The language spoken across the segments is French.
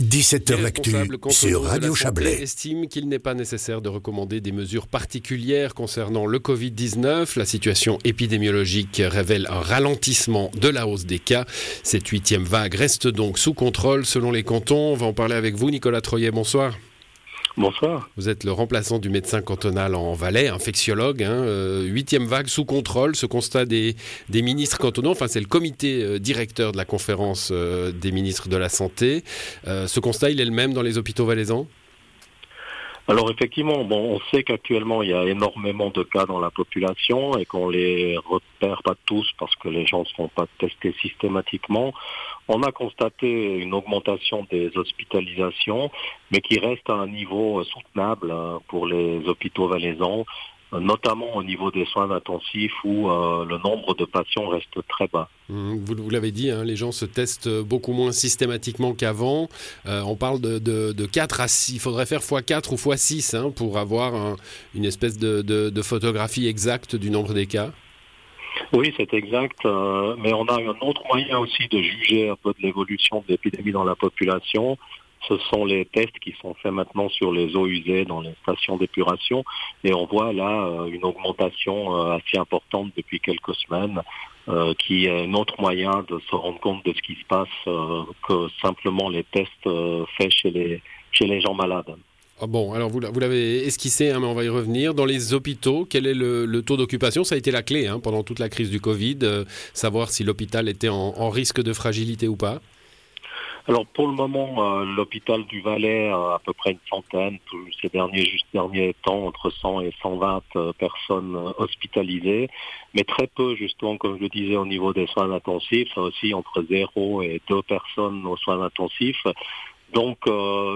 17h L'actu sur Radio Chablais. estime qu'il n'est pas nécessaire de recommander des mesures particulières concernant le Covid-19. La situation épidémiologique révèle un ralentissement de la hausse des cas. Cette huitième vague reste donc sous contrôle selon les cantons. On va en parler avec vous, Nicolas Troyer. Bonsoir. Bonsoir. Vous êtes le remplaçant du médecin cantonal en Valais, infectiologue. Hein, euh, huitième vague sous contrôle, ce constat des, ministres cantonaux, enfin c'est le comité euh, directeur de la conférence euh, des ministres de la Santé. ce constat, il est le même dans les hôpitaux valaisans? Alors effectivement, bon, on sait qu'actuellement il y a énormément de cas dans la population et qu'on les repère pas tous parce que les gens ne se font pas tester systématiquement. On a constaté une augmentation des hospitalisations, mais qui reste à un niveau soutenable hein, pour les hôpitaux valaisans notamment au niveau des soins intensifs où euh, le nombre de patients reste très bas. Mmh, vous, l'avez dit, hein, les gens se testent beaucoup moins systématiquement qu'avant. Euh, on parle de, de, 4 à 6, il faudrait faire x4 ou x6 hein, pour avoir une espèce de, photographie exacte du nombre des cas. Oui, c'est exact, euh, mais on a un autre moyen aussi de juger un peu de l'évolution de l'épidémie dans la population ce sont les tests qui sont faits maintenant sur les eaux usées dans les stations d'épuration et on voit là euh, une augmentation euh, assez importante depuis quelques semaines euh, qui est un autre moyen de se rendre compte de ce qui se passe que simplement les tests faits chez les, gens malades. Ah bon, alors vous, l'avez esquissé, hein, mais on va y revenir. Dans les hôpitaux, quel est le, taux d'occupation? Ça a été la clé hein, pendant toute la crise du Covid, savoir si l'hôpital était en risque de fragilité ou pas. Alors pour le moment, euh, l'hôpital du Valais a à peu près une centaine, ces derniers, juste derniers temps, entre 100 et 120 euh, personnes euh, hospitalisées, mais très peu justement, comme je le disais, au niveau des soins intensifs, aussi entre 0 et 2 personnes aux soins intensifs. Donc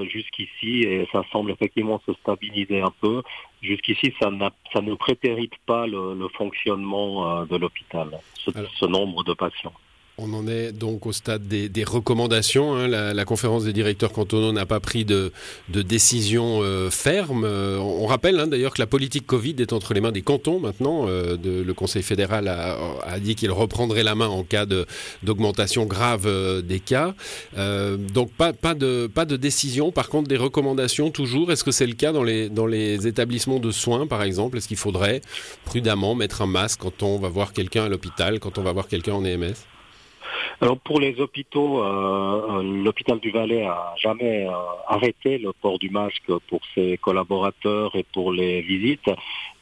jusqu'ici, et ça semble effectivement se stabiliser un peu, jusqu'ici ça, ça ne prétérite pas le, fonctionnement de l'hôpital, ce nombre de patients. On en est donc au stade des, recommandations. Hein. La, conférence des directeurs cantonaux n'a pas pris de, décision euh, ferme. Euh, on rappelle hein, d'ailleurs que la politique Covid est entre les mains des cantons maintenant. Euh, le Conseil fédéral a, dit qu'il reprendrait la main en cas d'augmentation grave des cas. donc pas, de, décision. Par contre, des recommandations toujours. Est-ce que c'est le cas dans les, dans les établissements de soins, par exemple? Est-ce qu'il faudrait prudemment mettre un masque quand on va voir quelqu'un à l'hôpital, quand on va voir quelqu'un en EMS alors pour les hôpitaux, euh, euh, l'hôpital du Valais a jamais euh, arrêté le port du masque pour ses collaborateurs et pour les visites,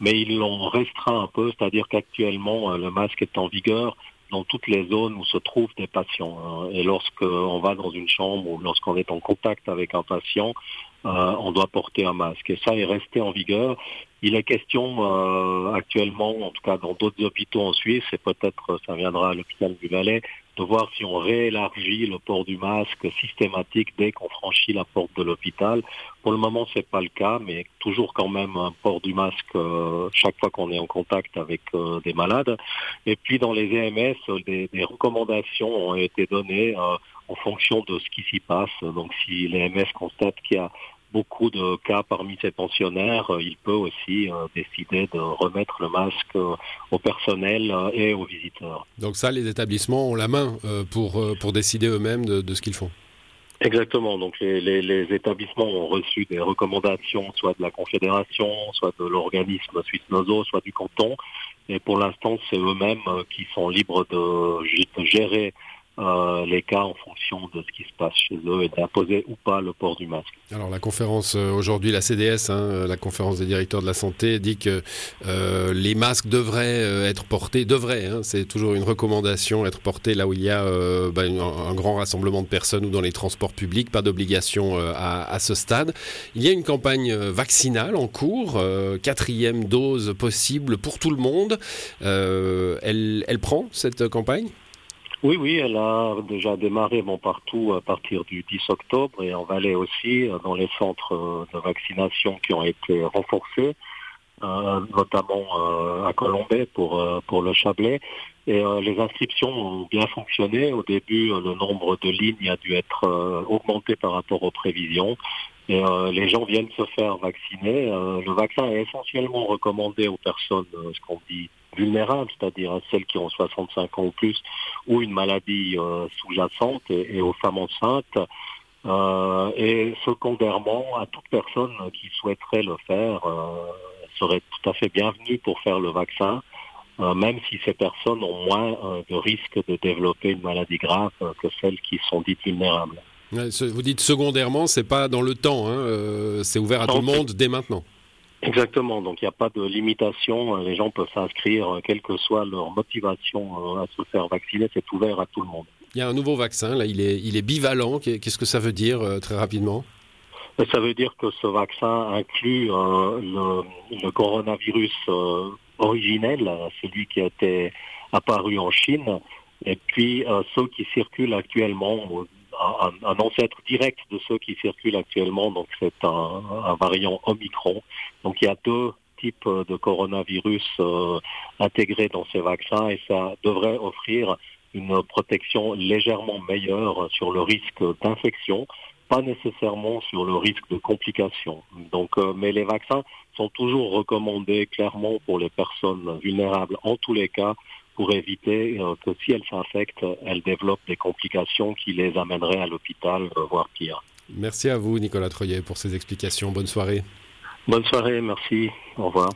mais ils l'ont restreint un peu, c'est-à-dire qu'actuellement le masque est en vigueur dans toutes les zones où se trouvent des patients. Hein. Et lorsqu'on va dans une chambre ou lorsqu'on est en contact avec un patient, on doit porter un masque. Et ça est resté en vigueur. Il est question actuellement, en tout cas dans d'autres hôpitaux en Suisse, et peut-être ça viendra à l'hôpital du Valais, de voir si on réélargit le port du masque systématique dès qu'on franchit la porte de l'hôpital. Pour le moment, c'est pas le cas, mais toujours quand même un port du masque euh, chaque fois qu'on est en contact avec euh, des malades. Et puis dans les EMS, des, recommandations ont été données euh, en fonction de ce qui s'y passe. Donc si l'EMS constate qu'il y a beaucoup de cas parmi ces pensionnaires, euh, il peut aussi euh, décider de remettre le masque euh, au personnel et aux visiteurs. Donc ça, les établissements ont la main pour, pour décider eux-mêmes de, ce qu'ils font. Exactement. Donc les, établissements ont reçu des recommandations, soit de la Confédération, soit de l'organisme suisse Nozo, soit du canton. Et pour l'instant, c'est eux-mêmes qui sont libres de gérer euh, les cas en fonction de ce qui se passe chez eux et d'imposer ou pas le port du masque. Alors la conférence euh, aujourd'hui, la CDS, hein, la conférence des directeurs de la santé, dit que euh, les masques devraient être portés, devraient, hein, c'est toujours une recommandation, être portés là où il y a bah, un, grand rassemblement de personnes ou dans les transports publics, pas d'obligation à, ce stade. Il y a une campagne vaccinale en cours, quatrième dose possible pour tout le monde. elle prend cette campagne? Oui, oui, elle a déjà démarré bon, partout à partir du 10 octobre et en Valais aussi, dans les centres euh, de vaccination qui ont été renforcés, euh, notamment euh, à Colombay pour, pour le Chablais. Et les inscriptions ont bien fonctionné. Au début, le nombre de lignes a dû être augmenté par rapport aux prévisions. Et les gens viennent se faire vacciner. le vaccin est essentiellement recommandé aux personnes, ce qu'on dit vulnérables, c'est-à-dire à celles qui ont 65 ans ou plus, ou une maladie euh, sous-jacente, et, aux femmes enceintes. et secondairement, à toute personne qui souhaiterait le faire, serait tout à fait bienvenue pour faire le vaccin. même si ces personnes ont moins de risque de développer une maladie grave que celles qui sont dites vulnérables. Vous dites secondairement, c'est pas dans le temps, hein, c'est ouvert à tout le monde dès maintenant. Exactement, donc il n'y a pas de limitation, les gens peuvent s'inscrire, quelle que soit leur motivation à se faire vacciner, c'est ouvert à tout le monde. Il y a un nouveau vaccin, là, il est, il est bivalent, qu'est-ce que ça veut dire très rapidement? Ça veut dire que ce vaccin inclut le, le, coronavirus originel, celui qui a été apparu en Chine, et puis ceux qui circulent actuellement un, ancêtre direct de ceux qui circulent actuellement, donc c'est un, variant Omicron. Donc il y a deux types de coronavirus euh, intégrés dans ces vaccins et ça devrait offrir une protection légèrement meilleure sur le risque d'infection, pas nécessairement sur le risque de complications. Donc, euh, mais les vaccins sont toujours recommandés clairement pour les personnes vulnérables en tous les cas pour éviter euh, que si elles s'infectent, elles développent des complications qui les amèneraient à l'hôpital, euh, voire pire. Merci à vous, Nicolas Troyer, pour ces explications. Bonne soirée. Bonne soirée, merci. Au revoir.